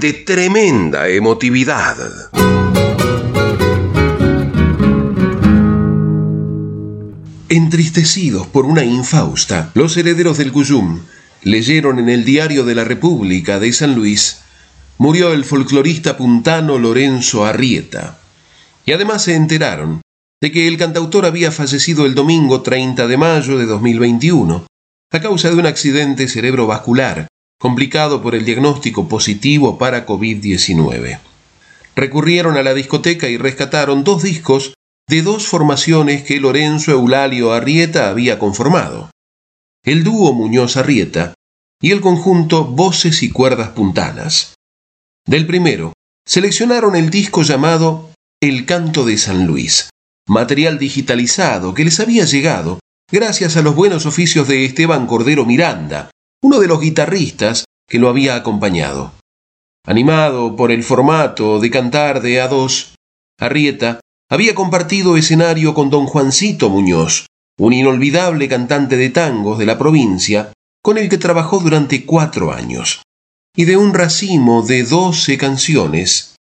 de tremenda emotividad. Entristecidos por una infausta, los herederos del Cuyum leyeron en el Diario de la República de San Luis murió el folclorista puntano Lorenzo Arrieta. Y además se enteraron de que el cantautor había fallecido el domingo 30 de mayo de 2021 a causa de un accidente cerebrovascular complicado por el diagnóstico positivo para COVID-19. Recurrieron a la discoteca y rescataron dos discos de dos formaciones que Lorenzo Eulalio Arrieta había conformado. El dúo Muñoz Arrieta y el conjunto Voces y Cuerdas Puntanas. Del primero, seleccionaron el disco llamado El Canto de San Luis, material digitalizado que les había llegado gracias a los buenos oficios de Esteban Cordero Miranda, uno de los guitarristas que lo había acompañado. Animado por el formato de cantar de a dos, Arrieta había compartido escenario con don Juancito Muñoz, un inolvidable cantante de tangos de la provincia, con el que trabajó durante cuatro años. Y de un racimo de doce canciones,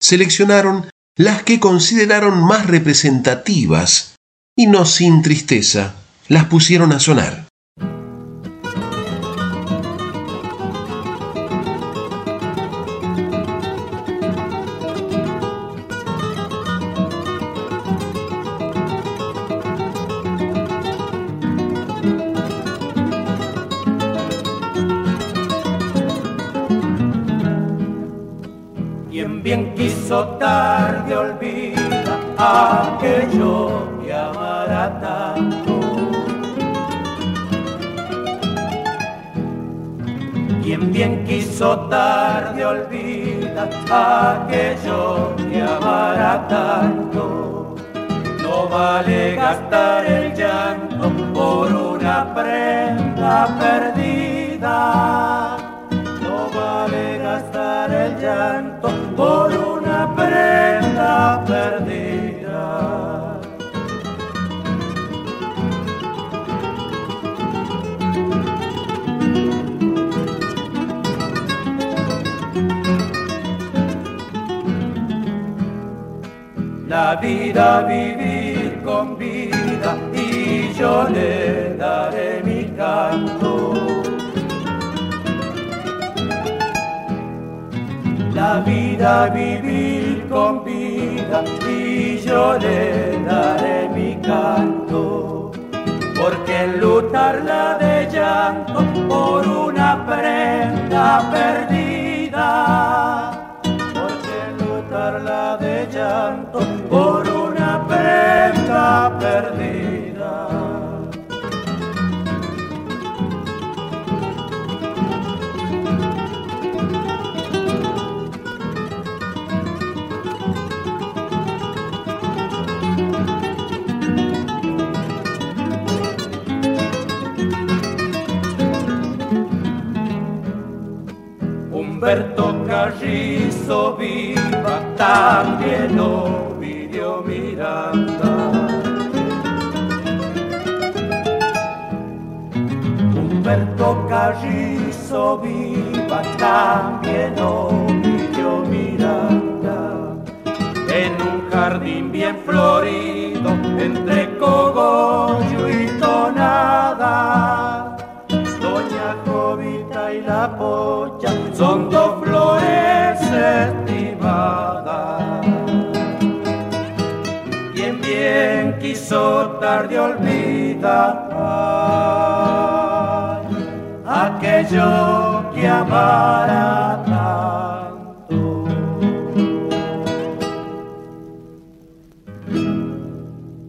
seleccionaron las que consideraron más representativas y no sin tristeza las pusieron a sonar. Tarde olvida aquello que amara tanto. No vale gastar el llanto por una prenda perdida. No vale gastar el llanto por una prenda perdida. La vida vivir con vida y yo le daré mi canto la vida vivir con vida y yo le daré mi canto. Porque enlutarla de llanto por una prenda perdida. Enlutarla de llanto por una prenda perdida. También Ovidio Miranda. Humberto Carrizo viva, también aquello que tanto.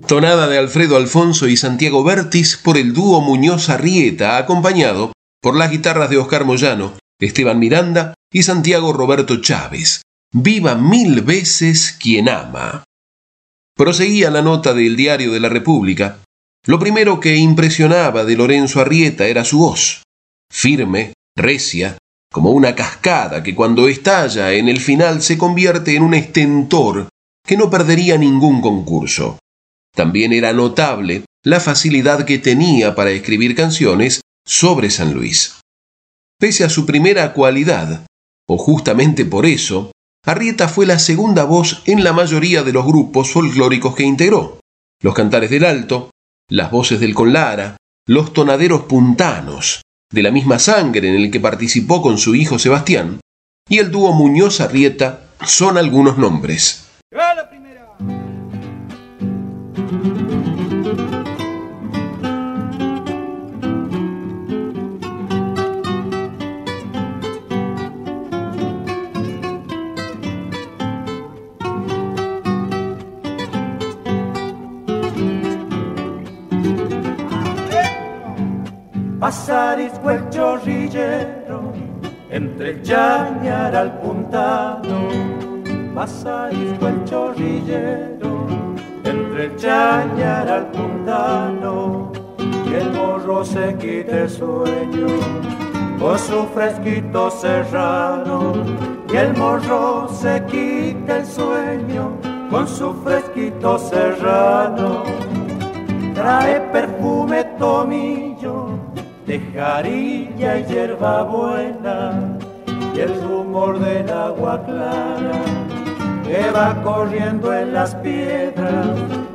Tonada de Alfredo Alfonso y Santiago Bertis por el dúo Muñoz Arrieta, acompañado por las guitarras de Oscar Moyano Esteban Miranda y Santiago Roberto Chávez. Viva mil veces quien ama. Proseguía la nota del Diario de la República. Lo primero que impresionaba de Lorenzo Arrieta era su voz, firme, recia, como una cascada que cuando estalla en el final se convierte en un estentor que no perdería ningún concurso. También era notable la facilidad que tenía para escribir canciones sobre San Luis. Pese a su primera cualidad, o justamente por eso, Arrieta fue la segunda voz en la mayoría de los grupos folclóricos que integró. Los Cantares del Alto, las voces del Conlara, los Tonaderos Puntanos, de la misma sangre en el que participó con su hijo Sebastián, y el dúo Muñoz Arrieta son algunos nombres. Pasarisco el chorrillero, entre el chañar al puntano. Pasarisco el chorrillero, entre el chañar al puntano. Y el morro se quite el sueño, con su fresquito serrano. Y el morro se quita el sueño, con su fresquito serrano. Trae perfume tomillo de jarilla y hierba buena y el rumor del agua clara que va corriendo en las piedras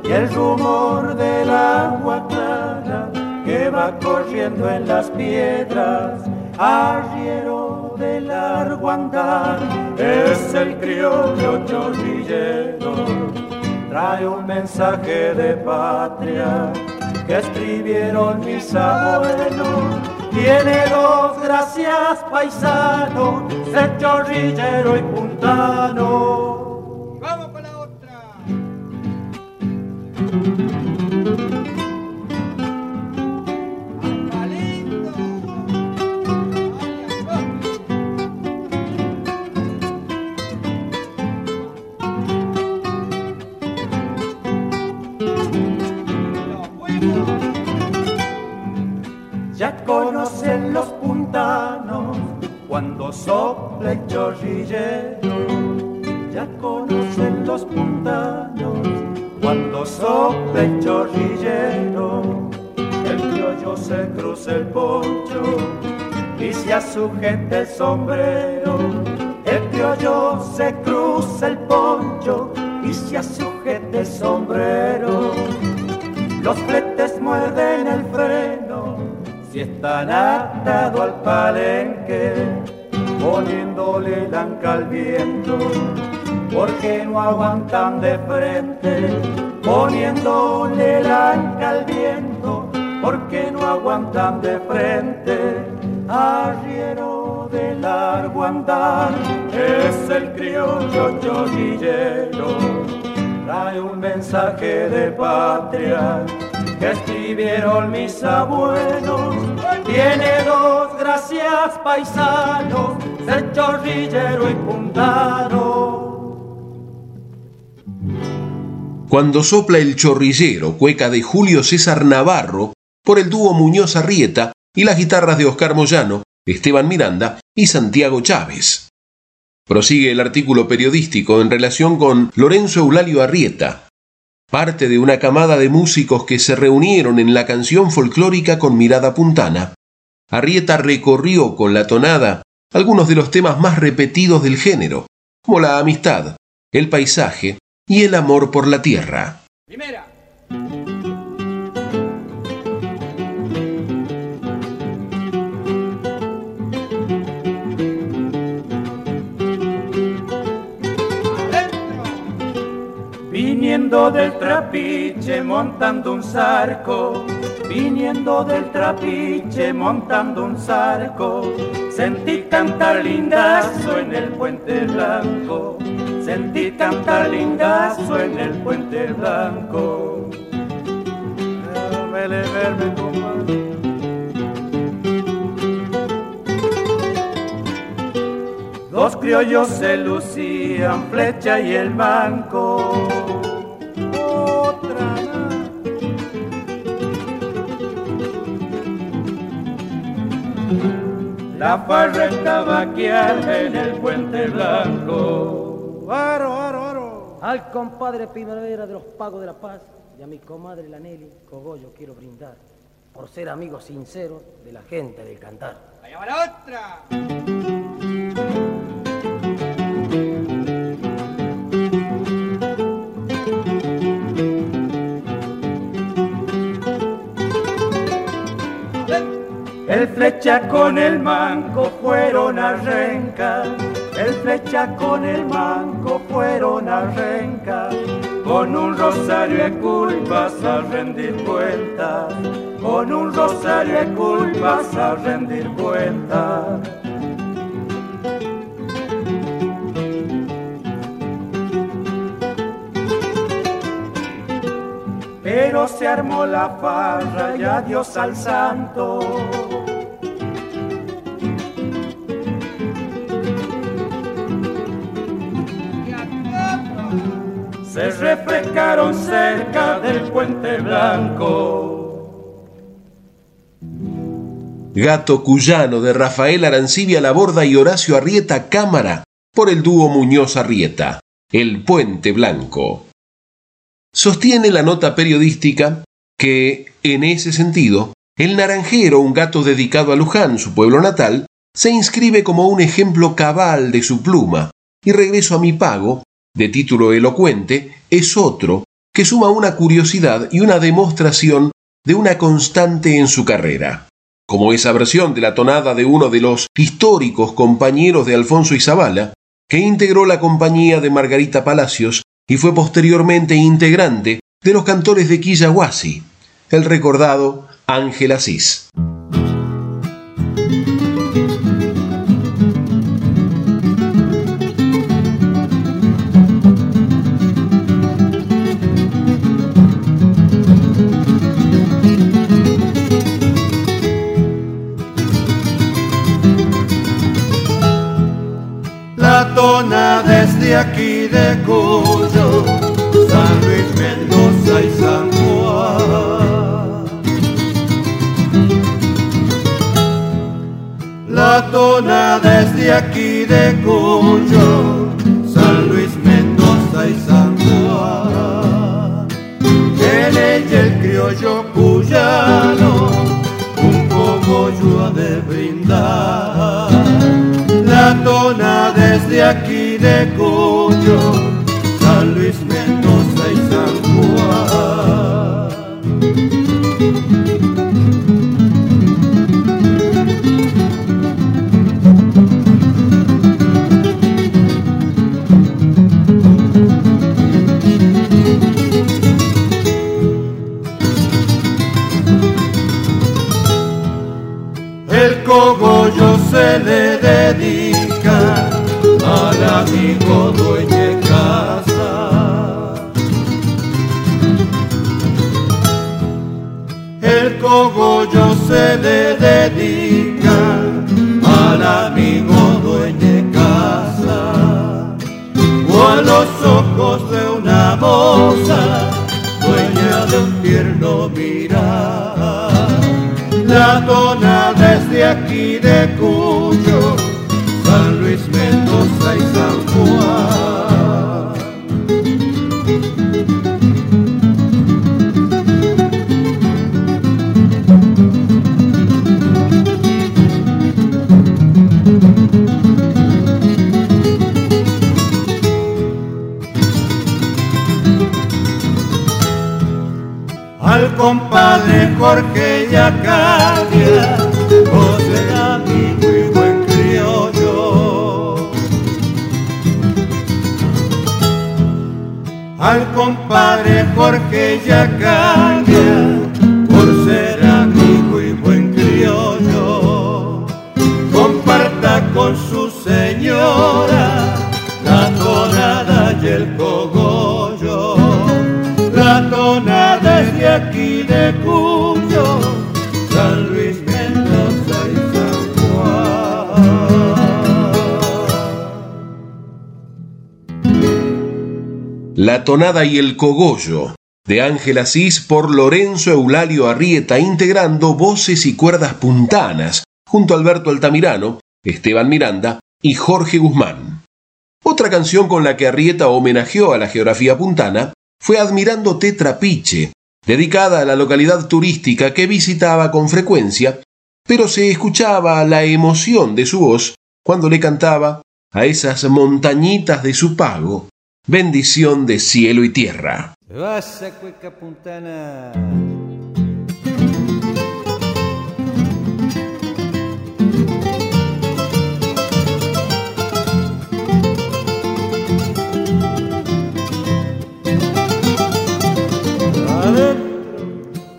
y el rumor del agua clara que va corriendo en las piedras. Arriero de largo andar es el criollo chorrillero trae un mensaje de patria que escribieron mis abuelos. Tiene dos gracias paisano, ser chorrillero y puntano. Vamos con otra. Asujeta el sombrero. El criollo se cruza el poncho y se asujeta el sombrero. Los fletes muerden el freno si están atados al palenque, poniéndole el anca al viento, porque no aguantan de frente, poniéndole mensaje de patria que escribieron mis abuelos. Tiene dos gracias paisanos, ser chorrillero y puntano. Cuando sopla el chorrillero, cueca de Julio César Navarro, por el dúo Muñoz Arrieta y las guitarras de Oscar Moyano, Esteban Miranda y Santiago Chávez. Prosigue el artículo periodístico en relación con Lorenzo Eulalio Arrieta, parte de una camada de músicos que se reunieron en la canción folclórica con mirada puntana, Arrieta recorrió con la tonada algunos de los temas más repetidos del género, como la amistad, el paisaje y el amor por la tierra. Viniendo del trapiche montando un zarco, viniendo del trapiche montando un zarco, sentí cantar lindazo en el puente blanco, sentí cantar lindazo en el puente blanco. Verme, criollos se lucían, flecha y el banco. La farra estaba aquí en el puente blanco. Aro, aro, aro. Al compadre Primavera de los Pagos de la Paz y a mi comadre la Nelly Cogollo quiero brindar por ser amigos sinceros de la gente del cantar. ¡Allá va la otra! El flecha con el manco fueron a renca, el flecha con el manco fueron a renca, con un rosario de culpas a rendir cuentas, con un rosario de culpas a rendir cuentas. Pero se armó la farra y adiós al santo. Se refrescaron cerca del puente blanco. Gato Cuyano de Rafael Arancibia Laborda y Horacio Arrieta Cámara por el dúo Muñoz Arrieta, El Puente Blanco. Sostiene la nota periodística que, en ese sentido, el naranjero, un gato dedicado a Luján, su pueblo natal, se inscribe como un ejemplo cabal de su pluma, y regreso a mi pago, de título elocuente, es otro que suma una curiosidad y una demostración de una constante en su carrera, como esa versión de la tonada de uno de los históricos compañeros de Alfonso Izabala, que integró la compañía de Margarita Palacios y fue posteriormente integrante de los cantores de Quillahuasi, el recordado Ángel Asís. De Cuyo, San Luis Mendoza y San Juan. La tona desde aquí de Cuyo, San Luis Mendoza y San Juan. En ella el criollo cuyano, un cogollo ha de brindar. La tona aquí de Cuyo, San Luis Mendoza La tonada y el cogollo, de Ángel Asís por Lorenzo Eulalio Arrieta, integrando voces y cuerdas puntanas, junto a Alberto Altamirano, Esteban Miranda y Jorge Guzmán. Otra canción con la que Arrieta homenajeó a la geografía puntana fue Admirándote Trapiche, dedicada a la localidad turística que visitaba con frecuencia, pero se escuchaba la emoción de su voz cuando le cantaba a esas montañitas de su pago, bendición de cielo y tierra.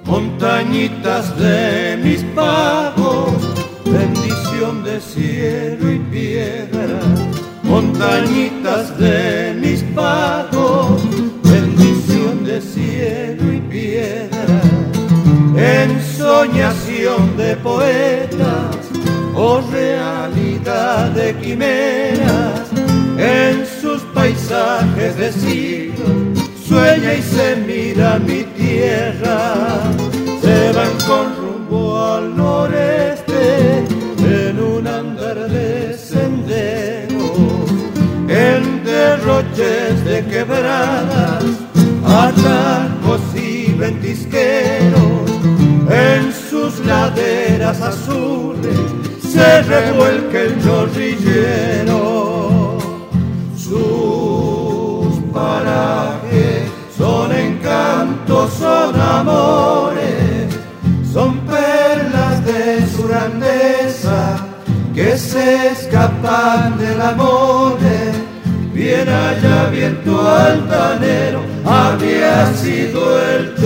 montañitas de mis pagos, bendición de cielo y piedra, montañitas de mis pagos, bendición de cielo y piedra, ensoñación de poetas o realidad de quimeras, en sus paisajes de siglos sueña y se mira mi tierra, se van con rumbo al noreste en un andar de sendero, en derroches de quebradas, atajos y ventisqueros, en sus laderas azules se revuelca el chorrillero. Sus parajes son encantos, son amores, son perlas de su grandeza que se escapan del amor. Bien allá, viento altanero, había sido el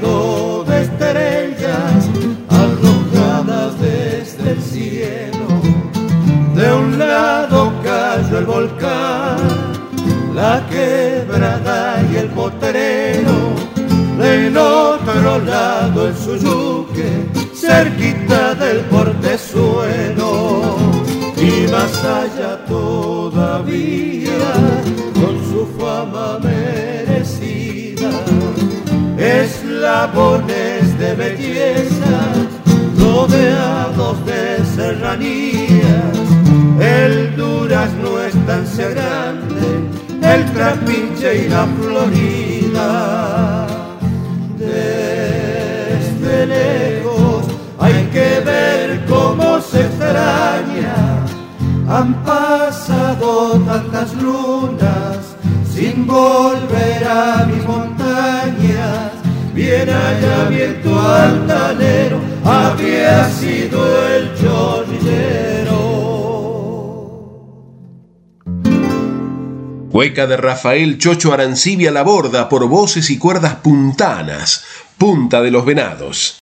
puñado de estrellas arrojadas desde el cielo. De un lado cayó el volcán, la quebrada y el potrero, del otro lado el suyuque, cerquita del portezuelo y más allá todavía Eslabones de belleza rodeados de serranías, el durazno estancia grande, el trapinche y la florida. Desde lejos hay que ver cómo se extraña han pasado tantas lunas sin volver a mis montañas. Bien allá, viento altanero, había sido el chorrillero. Hueca de Rafael Chocho Arancibia la borda por voces y cuerdas puntanas, punta de los venados.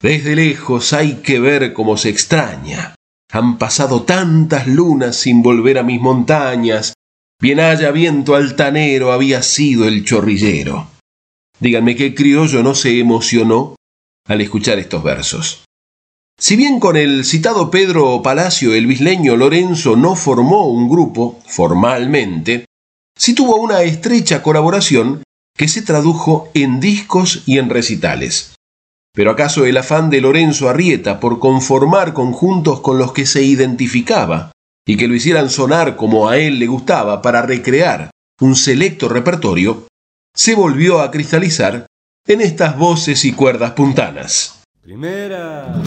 Desde lejos hay que ver cómo se extraña han pasado tantas lunas sin volver a mis montañas. Bien haya viento altanero había sido el chorrillero. Díganme qué criollo no se emocionó al escuchar estos versos. Si bien con el citado Pedro Palacio el bisleño Lorenzo no formó un grupo formalmente, sí tuvo una estrecha colaboración que se tradujo en discos y en recitales. Pero acaso el afán de Lorenzo Arrieta por conformar conjuntos con los que se identificaba y que lo hicieran sonar como a él le gustaba para recrear un selecto repertorio, se volvió a cristalizar en estas voces y cuerdas puntanas. Primera.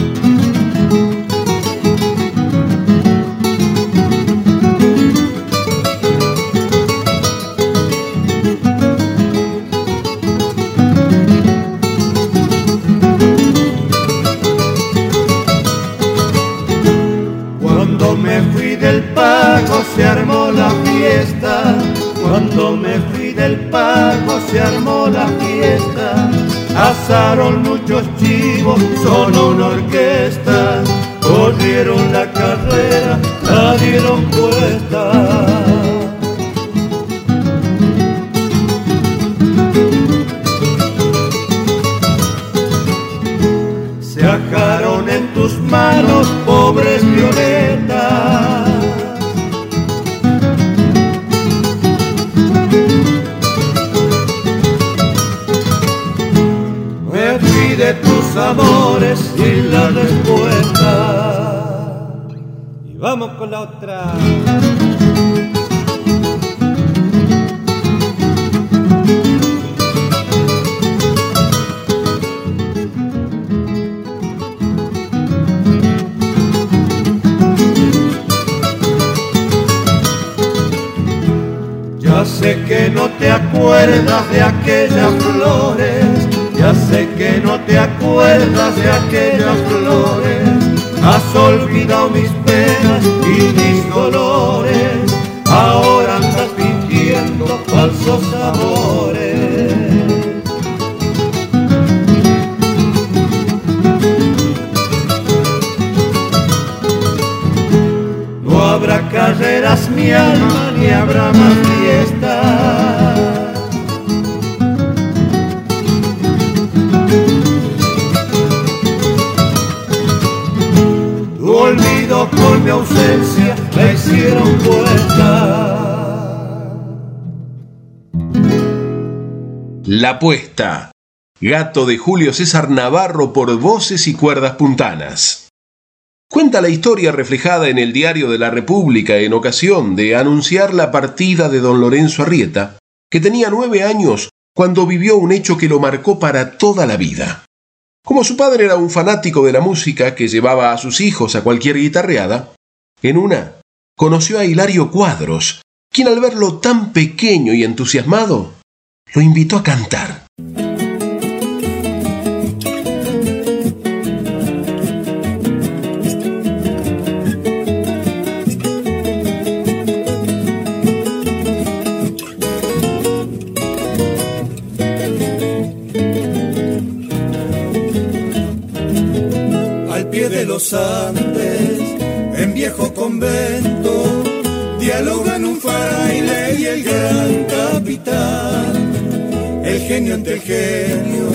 se armó la fiesta, cuando me fui del pago se armó la fiesta asaron muchos chivos, sonó una orquesta, corrieron la carrera, la dieron puesta. en tus manos, pobres violetas. Amores sin la respuesta. Y vamos con la otra. sé que no te acuerdas de aquellas flores, ya sé que no te acuerdas de aquellas flores, has olvidado mis penas y mis dolores, ahora andas fingiendo falsos amores. No habrá carreras mi alma ni habrá más tu por mi ausencia me hicieron puesta. La apuesta. Gato de Julio César Navarro por voces y cuerdas puntanas. Cuenta la historia reflejada en el diario de la República en ocasión de anunciar la partida de don Lorenzo Arrieta, que tenía nueve años cuando vivió un hecho que lo marcó para toda la vida. Como su padre era un fanático de la música que llevaba a sus hijos a cualquier guitarreada, en una conoció a Hilario Cuadros, quien al verlo tan pequeño y entusiasmado, lo invitó a cantar. Los en viejo convento, dialogan un fraile y el gran capitán, el genio ante el genio,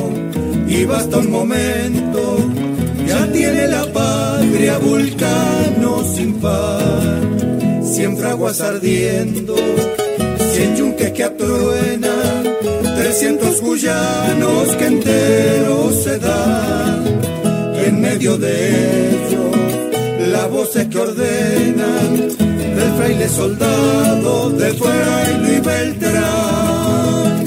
y basta un momento, ya tiene la patria vulcano sin par, siempre aguas ardiendo, cien yunques que atruenan, trescientos guyanos que enteros se dan medio de ellos las voces que ordenan del fraile soldado de fraile y Beltrán.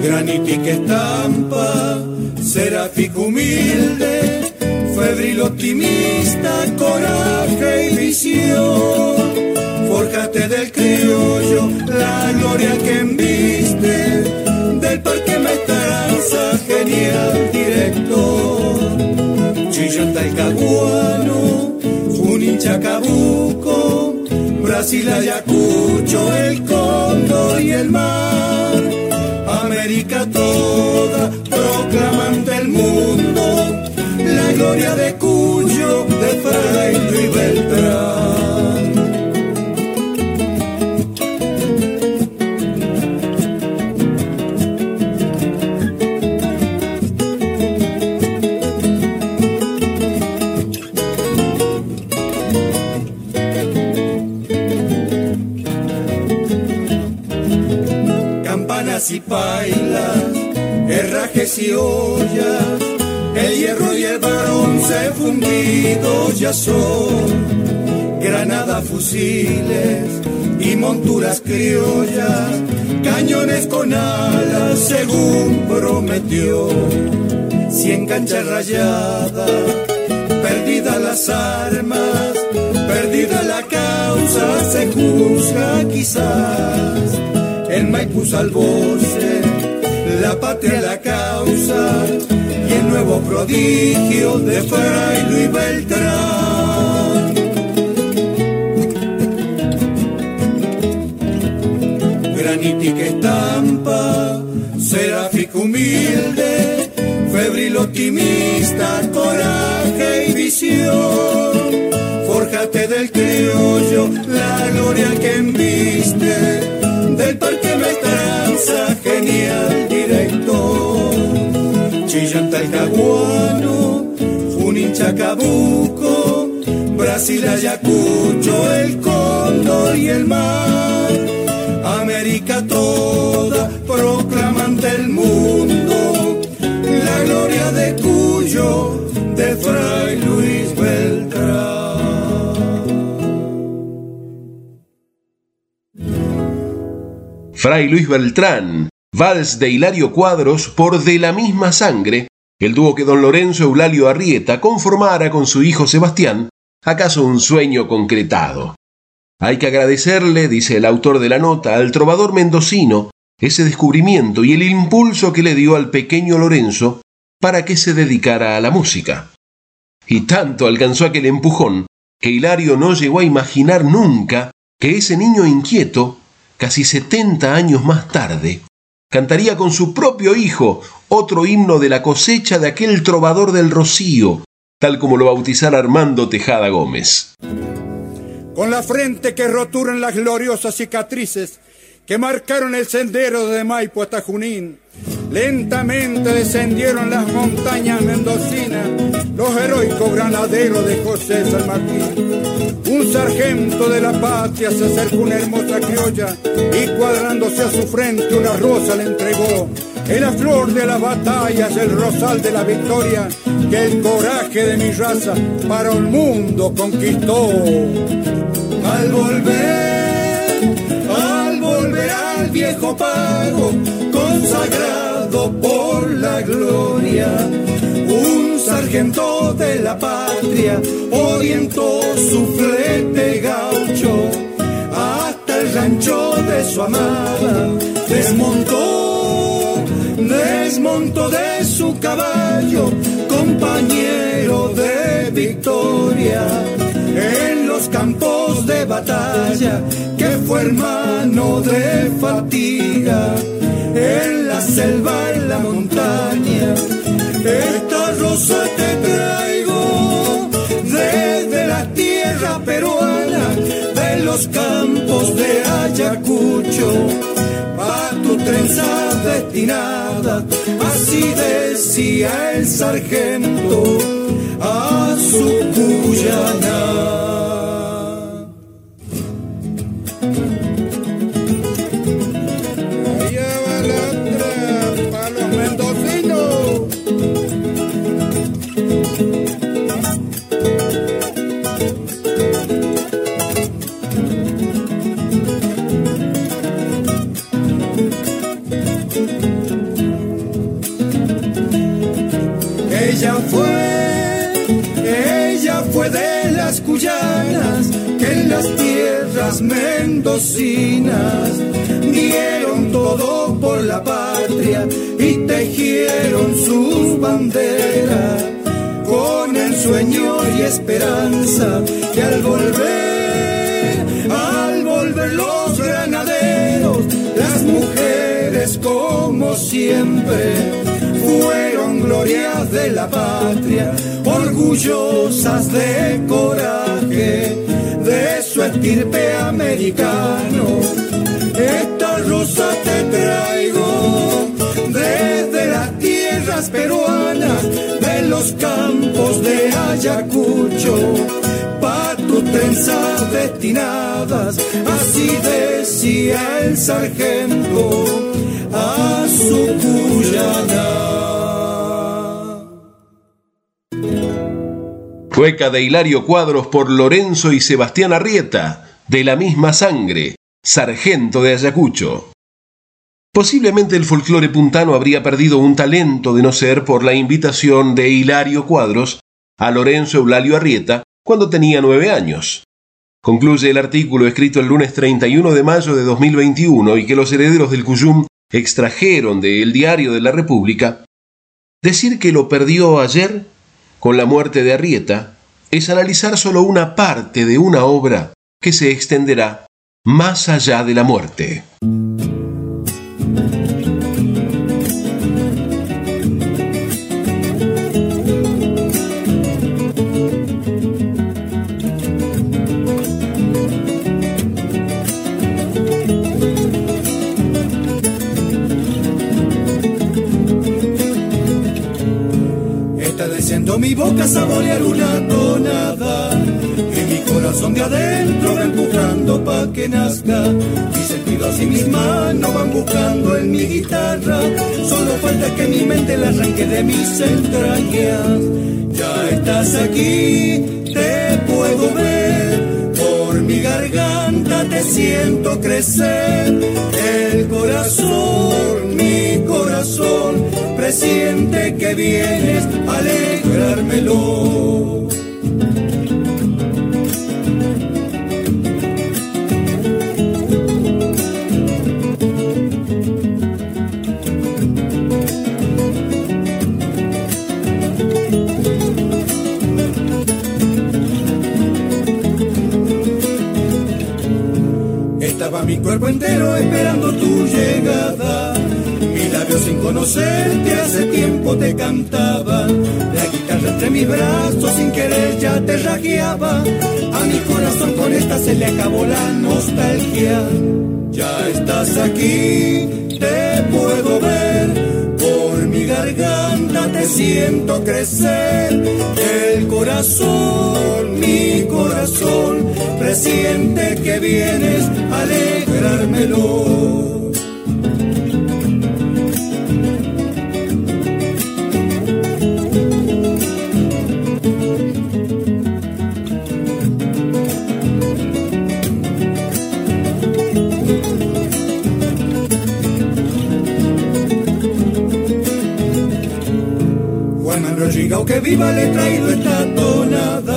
Granítica estampa, seráfico humilde, febril optimista, coraje y visión. Fórjate del criollo, la gloria que enviste genial director. Chillón Talcahuano, Junín Chacabuco, Brasil Ayacucho, el Cóndor y el mar. América toda proclaman del mundo la gloria de Cuyo, de Fray y Beltrán. Y pailas, herrajes y ollas, el hierro y el bronce fundidos ya son, granadas, fusiles y monturas criollas, cañones con alas según prometió, cien canchas rayadas, perdidas las armas, perdida la causa, se juzga quizás en Maipú al la patria la causa y el nuevo prodigio de Fray Luis Beltrán. Granítica estampa, seráfico humilde, febril optimista, coraje y visión. Forjate del criollo la gloria que enviste Genial director. Chillanta el Caguano, Junín Chacabuco, Brasil Ayacucho, el Cóndor y el mar. América toda proclamante el mundo la gloria de Cuyo de Fray Luis Fray Luis Beltrán, vals de Hilario Cuadros por De la misma sangre, el dúo que don Lorenzo Eulalio Arrieta conformara con su hijo Sebastián, acaso un sueño concretado. Hay que agradecerle, dice el autor de la nota, al trovador mendocino ese descubrimiento y el impulso que le dio al pequeño Lorenzo para que se dedicara a la música. Y tanto alcanzó aquel empujón que Hilario no llegó a imaginar nunca que ese niño inquieto, casi setenta años más tarde, cantaría con su propio hijo otro himno de la cosecha de aquel trovador del Rocío, tal como lo bautizara Armando Tejada Gómez. Con la frente que roturan las gloriosas cicatrices que marcaron el sendero de Maipo hasta Junín. Lentamente descendieron las montañas mendocinas los heroicos granaderos de José San Martín. Un sargento de la patria se acercó una hermosa criolla y cuadrándose a su frente una rosa le entregó. En la flor de las batallas, el rosal de la victoria, que el coraje de mi raza para el mundo conquistó. Al volver, al volver al viejo pago, por la gloria, un sargento de la patria orientó su flete gaucho hasta el rancho de su amada, desmontó, desmontó de su caballo, compañero de victoria los campos de batalla, que fue hermano de fatiga, en la selva, en la montaña. Esta rosa te traigo desde la tierra peruana, de los campos de Ayacucho, a tu trenza destinada, así decía el sargento a su cuyana. Esta rosa te traigo desde las tierras peruanas, de los campos de Ayacucho, pa' tus trenzas destinadas, así decía el sargento a su cuyana. Cueca de Hilario Cuadros por Lorenzo y Sebastián Arrieta, de la misma sangre, sargento de Ayacucho. Posiblemente el folclore puntano habría perdido un talento de no ser por la invitación de Hilario Cuadros a Lorenzo Eulalio Arrieta cuando tenía nueve años. Concluye el artículo escrito el lunes 31 de mayo de 2021 y que los herederos del Cuyum extrajeron de El Diario de la República. Decir que lo perdió ayer con la muerte de Arrieta es analizar solo una parte de una obra que se extenderá más allá de la muerte. Buscando en mi guitarra. Solo falta que mi mente la arranque de mis entrañas. Ya estás aquí, te puedo ver mi garganta te siento crecer. El corazón, mi corazón, presiente que vienes a alegrármelo. Mi cuerpo entero esperando tu llegada. Mi labio sin conocerte hace tiempo te cantaba. La guitarra entre mis brazos sin querer ya te ragueaba. A mi corazón con esta se le acabó la nostalgia. Ya estás aquí, te puedo ver. Por mi garganta te siento crecer. El corazón, mi corazón presiente que vienes a alegrármelo. Juan Manuel que viva le traído esta tonada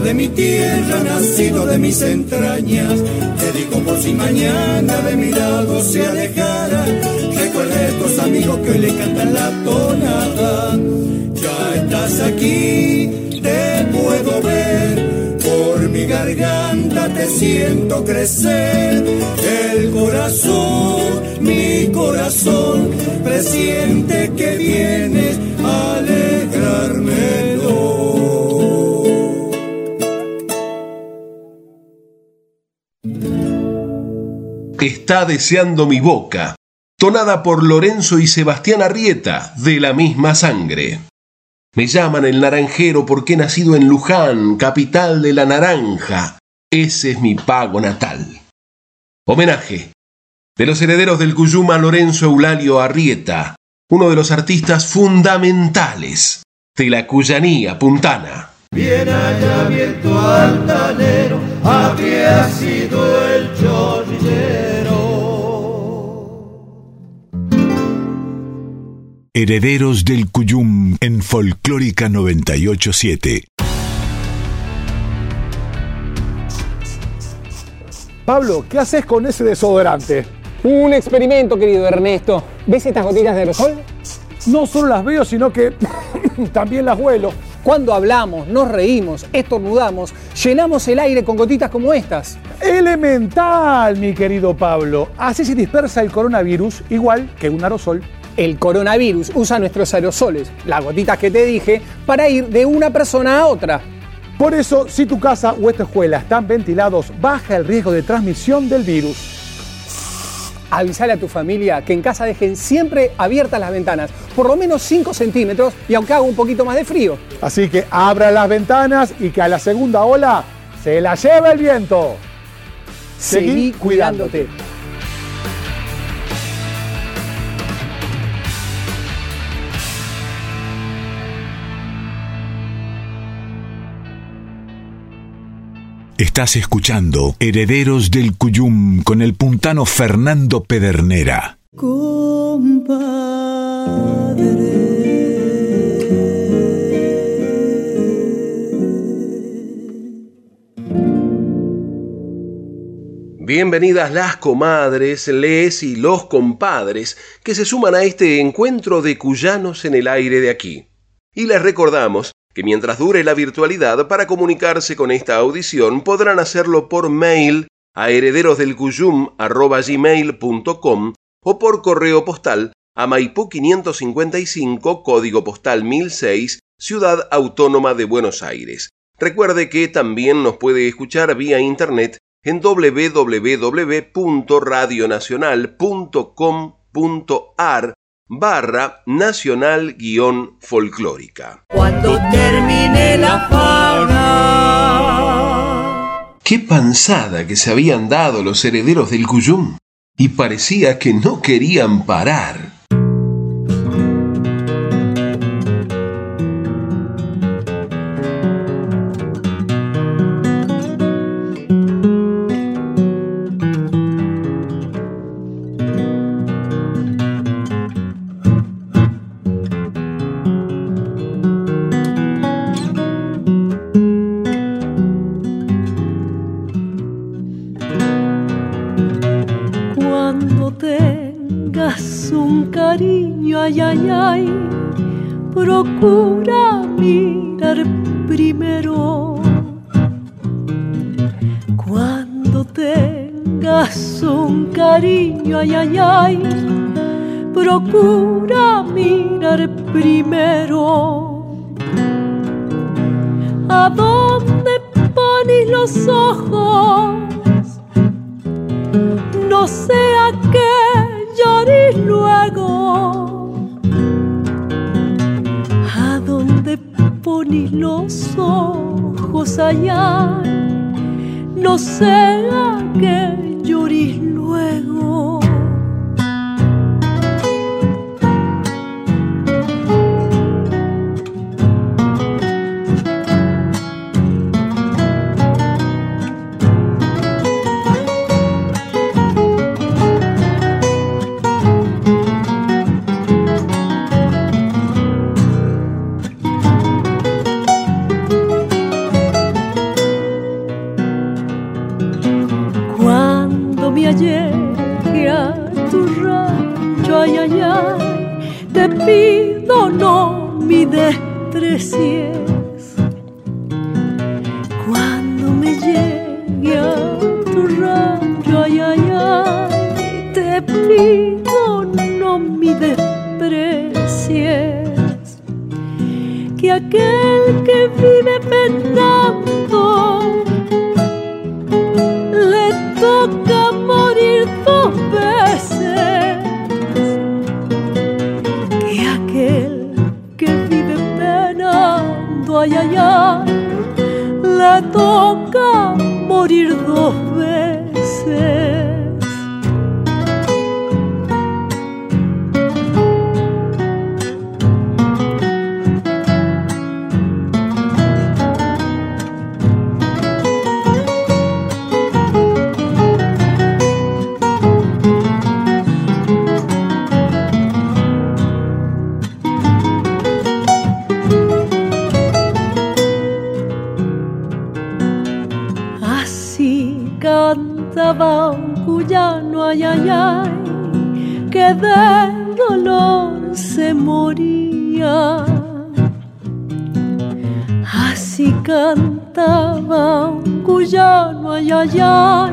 de mi tierra, nacido de mis entrañas. Te digo por si mañana de mi lado se alejara. Recuerda estos amigos que hoy le cantan la tonada. Ya estás aquí, te puedo ver. Por mi garganta te siento crecer. El corazón, mi corazón, presiente que vienes a alegrarme. Está deseando mi boca, tonada por Lorenzo y Sebastián Arrieta, de la misma sangre. Me llaman el naranjero porque he nacido en Luján, capital de la naranja. Ese es mi pago natal. Homenaje de los herederos del Cuyuma Lorenzo Eulalio Arrieta, uno de los artistas fundamentales de la cuyanía puntana. Bien allá viento altanero, había sido el chorrillero. Herederos del Cuyum en Folclórica 987. Pablo, ¿qué haces con ese desodorante? Un experimento, querido Ernesto. ¿Ves estas gotitas de aerosol? No solo las veo, sino que también las huelo. Cuando hablamos, nos reímos, estornudamos, llenamos el aire con gotitas como estas. Elemental, mi querido Pablo. Así se dispersa el coronavirus igual que un aerosol. El coronavirus usa nuestros aerosoles, las gotitas que te dije, para ir de una persona a otra. Por eso, si tu casa o esta escuela están ventilados, baja el riesgo de transmisión del virus avisale a tu familia que en casa dejen siempre abiertas las ventanas, por lo menos 5 centímetros y aunque haga un poquito más de frío. Así que abra las ventanas y que a la segunda ola se la lleve el viento. Seguí, cuidándote. Estás escuchando Herederos del Cuyum con el puntano Fernando Pedernera. Bienvenidas las comadres, les y los compadres que se suman a este encuentro de cuyanos en el aire de aquí. Y les recordamos que mientras dure la virtualidad para comunicarse con esta audición podrán hacerlo por mail a herederosdelcuyum.gmail.com o por correo postal a Maipú 555, código postal 1006, Ciudad Autónoma de Buenos Aires. Recuerde que también nos puede escuchar vía internet en www.radionacional.com.ar barra nacional-folclórica. Qué panzada que se habían dado los herederos del Cuyum, y parecía que no querían parar. a tu rancho, ay, ay, ay, te pido no me destrecies. Cuando me llegue a tu rancho, ay, ay, ay, te pido no me desprecies. Que aquel que vive pendiente 祈祷。cantaba cuyano, ay, ay, ay, que del dolor se moría. Así cantaba un cuyano, ay, ay, ay,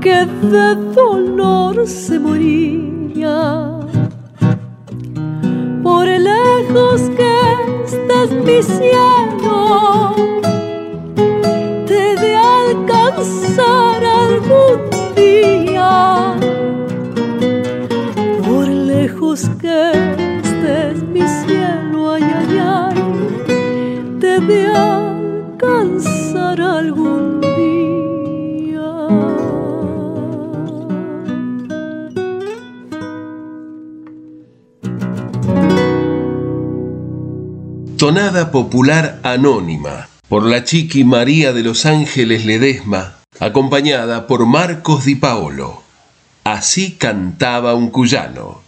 que de dolor se moría. Por lejos que estás mi cielo, te de alcanzar algún día, por lejos que estés mi cielo, ay, ay, ay, te de alcanzar algún día. Tonada popular anónima por la chiqui María de los Ángeles Ledesma acompañada por Marcos Di Paolo. Así cantaba un cuyano.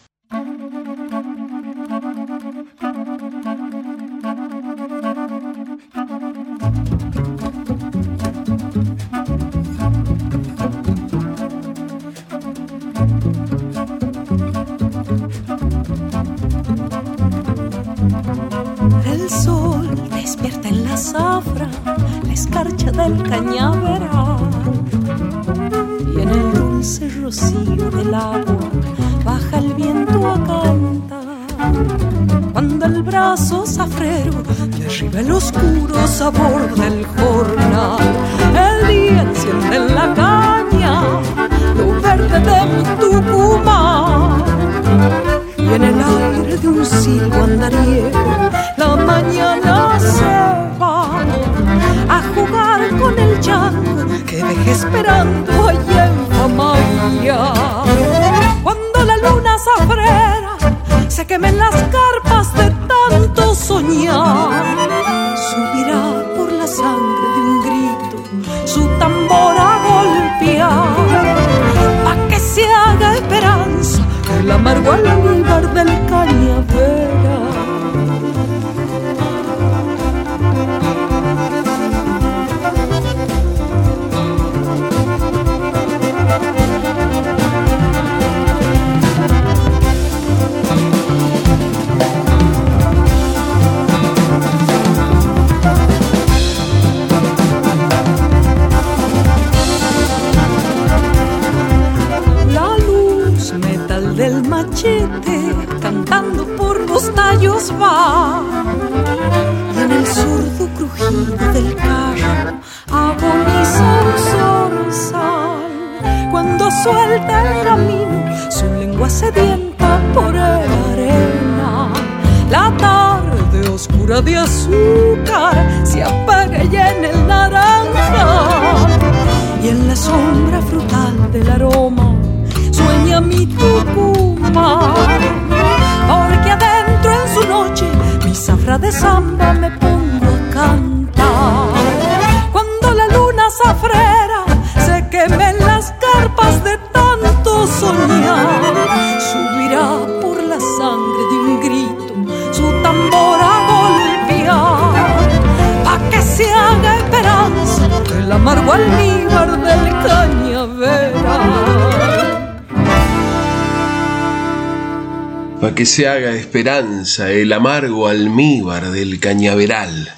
Se haga esperanza el amargo almíbar del cañaveral.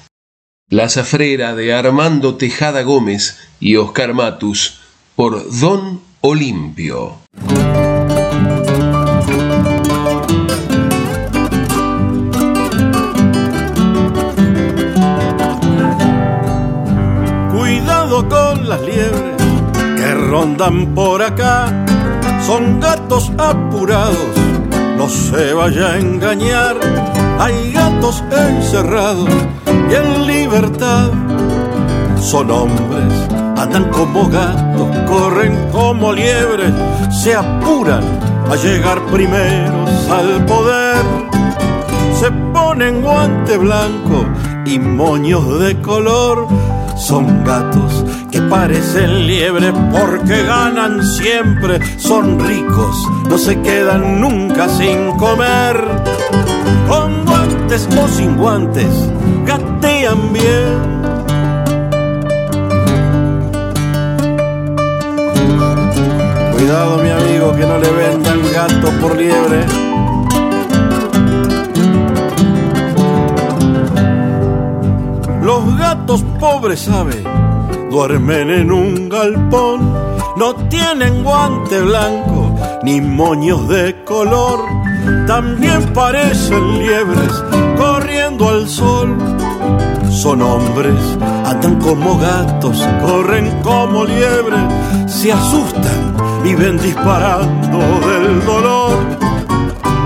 La zafrera de Armando Tejada Gómez y Oscar Matus por Don Olimpio. Cuidado con las liebres que rondan por acá, son gatos apurados no se vaya a engañar. Hay gatos encerrados y en libertad. Son hombres, andan como gatos, corren como liebres, se apuran a llegar primeros al poder. Se ponen guante blanco y moños de color. Son gatos parecen liebres porque ganan siempre, son ricos, no se quedan nunca sin comer. Con guantes o sin guantes, gatean bien. Cuidado mi amigo que no le vendan gato por liebre. Los gatos pobres saben duermen en un galpón, no tienen guante blanco ni moños de color, también parecen liebres corriendo al sol. Son hombres, andan como gatos, corren como liebres, se asustan y ven disparando del dolor.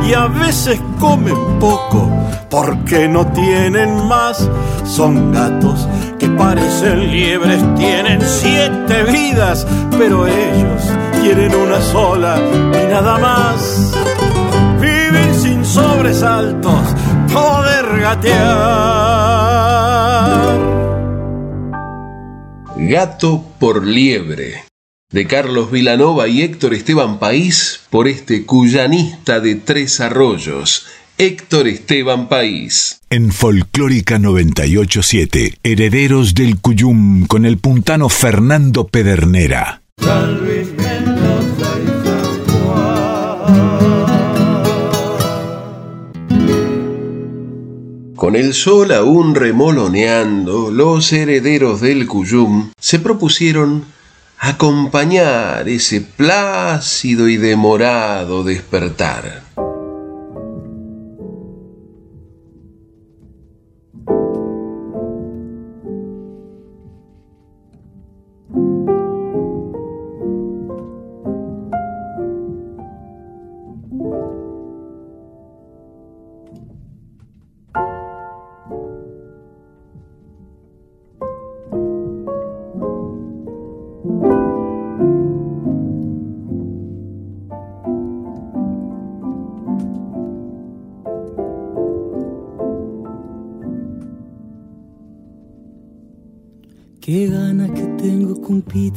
Y a veces comen poco porque no tienen más. Son gatos que parecen liebres, tienen siete vidas, pero ellos quieren una sola y nada más. Viven sin sobresaltos, poder gatear. Gato por liebre de Carlos Vilanova y Héctor Esteban País por este cuyanista de Tres Arroyos, Héctor Esteban País. En Folclórica 987, Herederos del Cuyum con el puntano Fernando Pedernera. Con el sol aún remoloneando, los herederos del Cuyum se propusieron acompañar ese plácido y demorado despertar.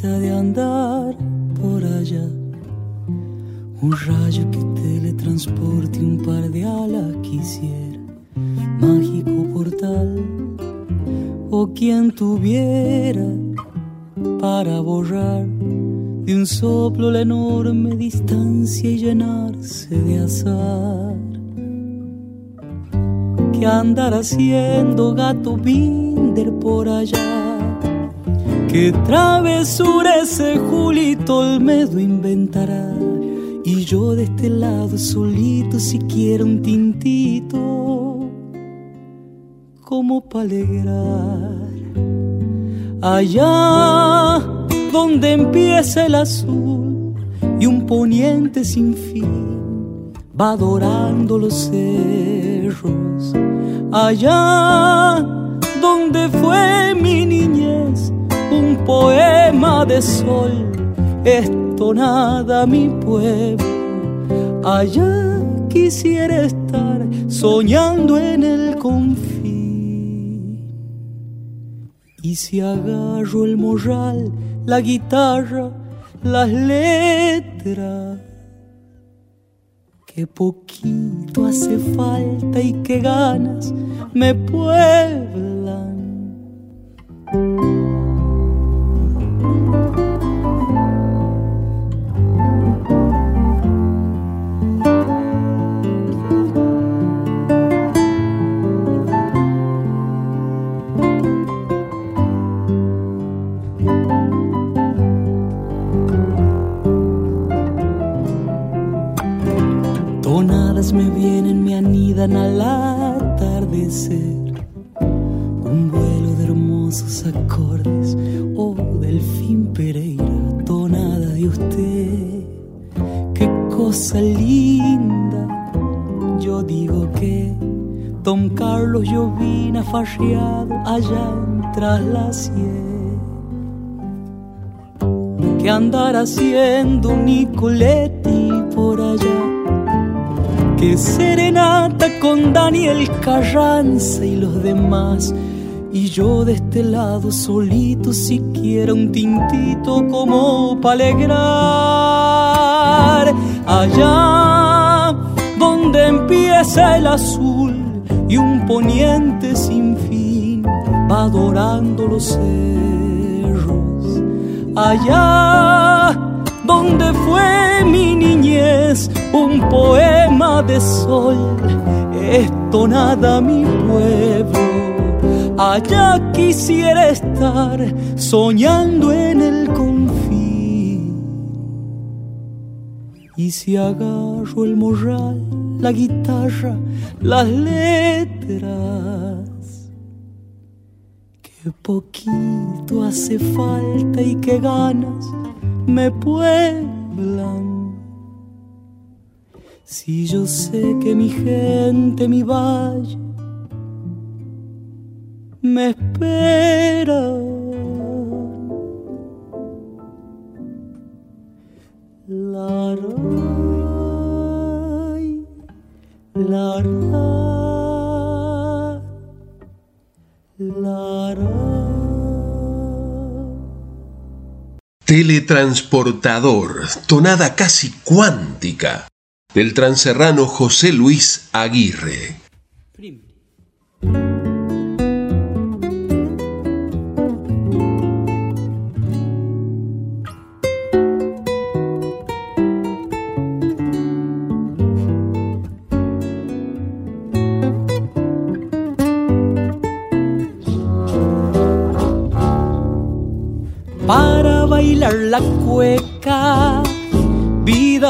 De andar por allá. Un rayo que teletransporte un par de alas quisiera. Mágico portal. O quien tuviera para borrar de un soplo la enorme distancia y llenarse de azar. Que andar haciendo gato binder por allá. Que travesura ese Julito Olmedo inventará. Y yo de este lado solito si quiero un tintito como para alegrar. Allá donde empieza el azul y un poniente sin fin va adorando los cerros. Allá donde fue mi un poema de sol, esto nada mi pueblo. Allá quisiera estar soñando en el confín. Y si agarro el morral, la guitarra, las letras, que poquito hace falta y qué ganas me pueblan. Al atardecer. Un vuelo de hermosos acordes, oh Delfín Pereira, tonada de usted. Qué cosa linda, yo digo que Don Carlos Llovina farreado allá en tras la que andar haciendo Nicoletti por allá. Que serenata con Daniel Carranza y los demás. Y yo de este lado solito siquiera un tintito como para alegrar. Allá donde empieza el azul y un poniente sin fin va adorando los cerros. Allá donde fue niñez, un poema de sol, esto nada mi pueblo. Allá quisiera estar soñando en el confín. Y si agarro el morral, la guitarra, las letras, que poquito hace falta y que ganas me pueblan. Si yo sé que mi gente, mi valle, me espera. La ray, la ra, la ra. Teletransportador, tonada casi cuántica, del transerrano José Luis Aguirre. para bailar la cueca.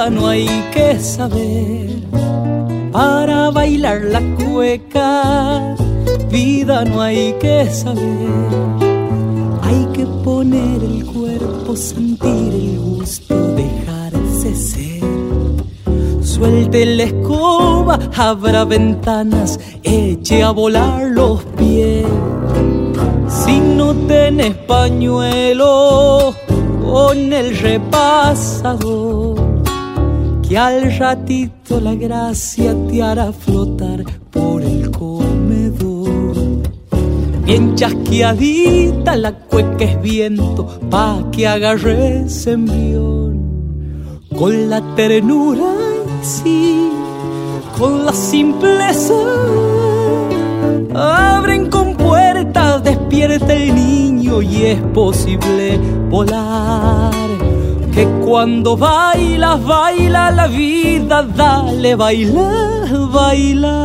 No hay que saber. Para bailar la cueca, vida no hay que saber. Hay que poner el cuerpo, sentir el gusto, dejarse ser. Suelte la escoba, abra ventanas, eche a volar los pies. Si no tenés pañuelo con el repasador, que al ratito la gracia te hará flotar por el comedor. Bien chasqueadita la cueca es viento pa' que agarres embrión. Con la ternura y sí, con la simpleza. Abren con puertas, despierta el niño y es posible volar. Cuando bailas, baila la vida, dale, baila, baila.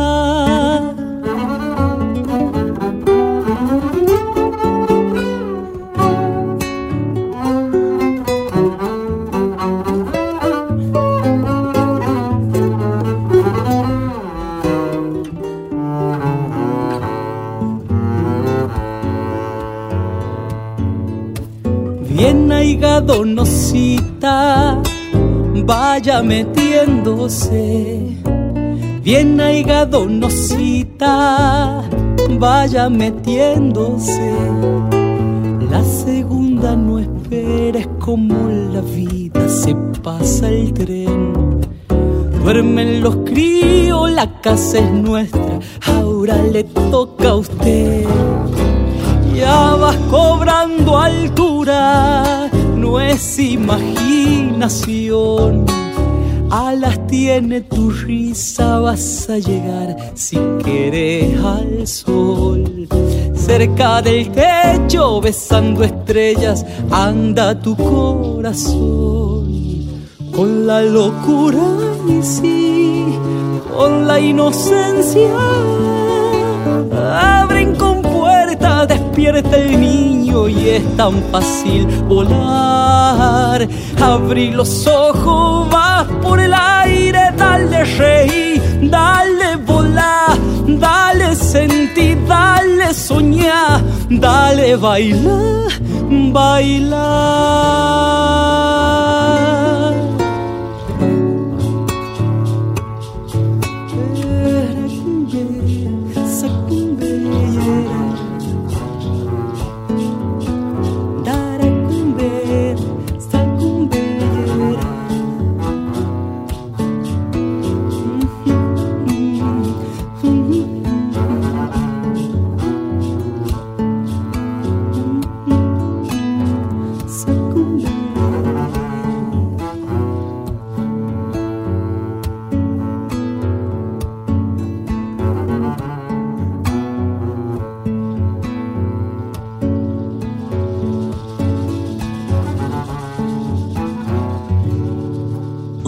Bien aigado vaya metiéndose. Bien aigado nosita, vaya metiéndose. La segunda no esperes como la vida se pasa el tren. Duermen los críos, la casa es nuestra, ahora le toca a usted. Ya vas cobrando altura, no es imaginación. Alas tiene tu risa, vas a llegar si quieres al sol. Cerca del techo, besando estrellas, anda tu corazón. Con la locura y sí, con la inocencia. Despierta el niño y es tan fácil volar. Abrí los ojos, vas por el aire, dale reír, dale volar, dale sentir, dale soñar, dale bailar, bailar.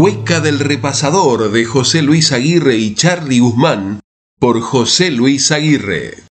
Del Repasador de José Luis Aguirre y Charlie Guzmán por José Luis Aguirre.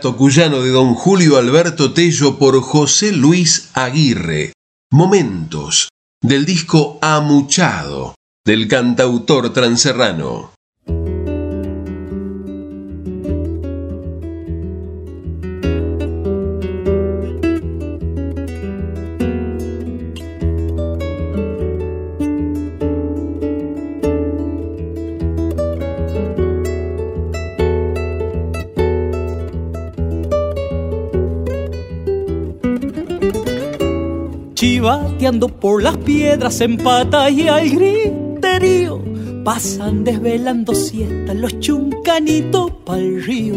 De don Julio Alberto Tello por José Luis Aguirre. Momentos del disco Amuchado del cantautor transerrano. Por las piedras en pata y al griterío pasan desvelando siesta los chuncanitos pa'l río.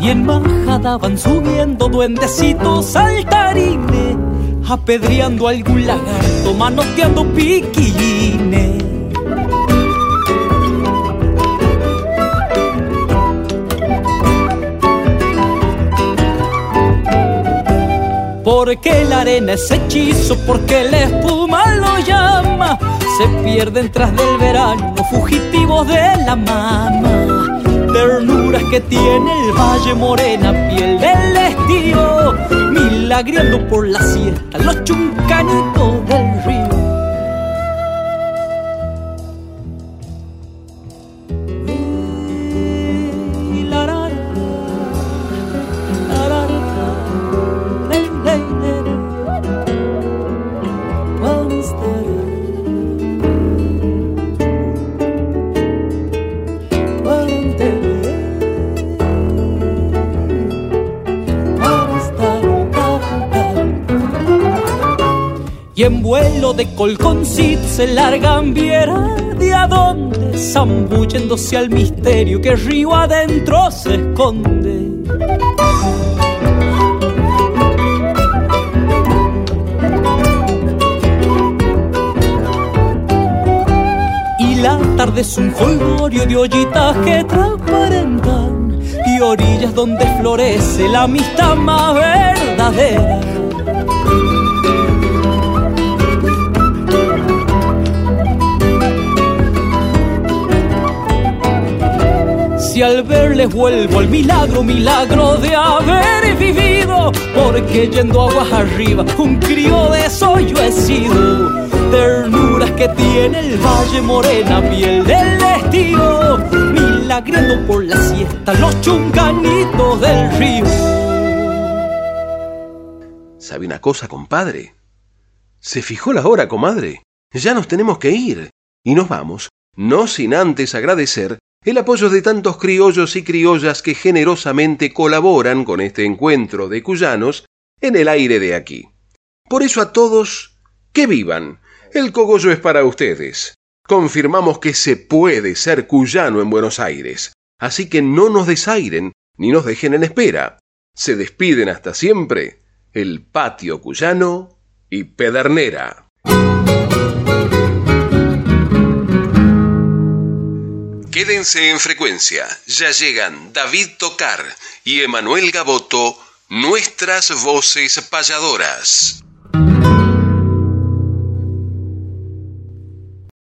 Y en majada van subiendo duendecitos saltarines, apedreando algún lagarto, manoteando piquillines. Porque la arena es hechizo, porque la espuma lo llama. Se pierden tras del verano, fugitivos de la mama. Ternuras que tiene el valle morena, piel del estío. Milagriando por la siesta, los chuncanitos del río. Y en vuelo de colconcit se largan viera de a dónde, zambulléndose al misterio que río adentro se esconde. Y la tarde es un jolgorio de ollitas que transparentan y orillas donde florece la amistad más verdadera. Si al verles vuelvo al milagro, milagro de haber vivido, porque yendo aguas arriba, un crío de eso yo he sido. Ternuras que tiene el valle morena, piel del estío, milagriendo por la siesta, los chunganitos del río. ¿Sabe una cosa, compadre? Se fijó la hora, comadre. Ya nos tenemos que ir. Y nos vamos, no sin antes agradecer el apoyo de tantos criollos y criollas que generosamente colaboran con este encuentro de cuyanos en el aire de aquí. Por eso a todos, que vivan. El cogollo es para ustedes. Confirmamos que se puede ser cuyano en Buenos Aires. Así que no nos desairen ni nos dejen en espera. Se despiden hasta siempre el patio cuyano y Pedernera. Quédense en frecuencia, ya llegan David Tocar y Emanuel Gaboto, nuestras voces payadoras.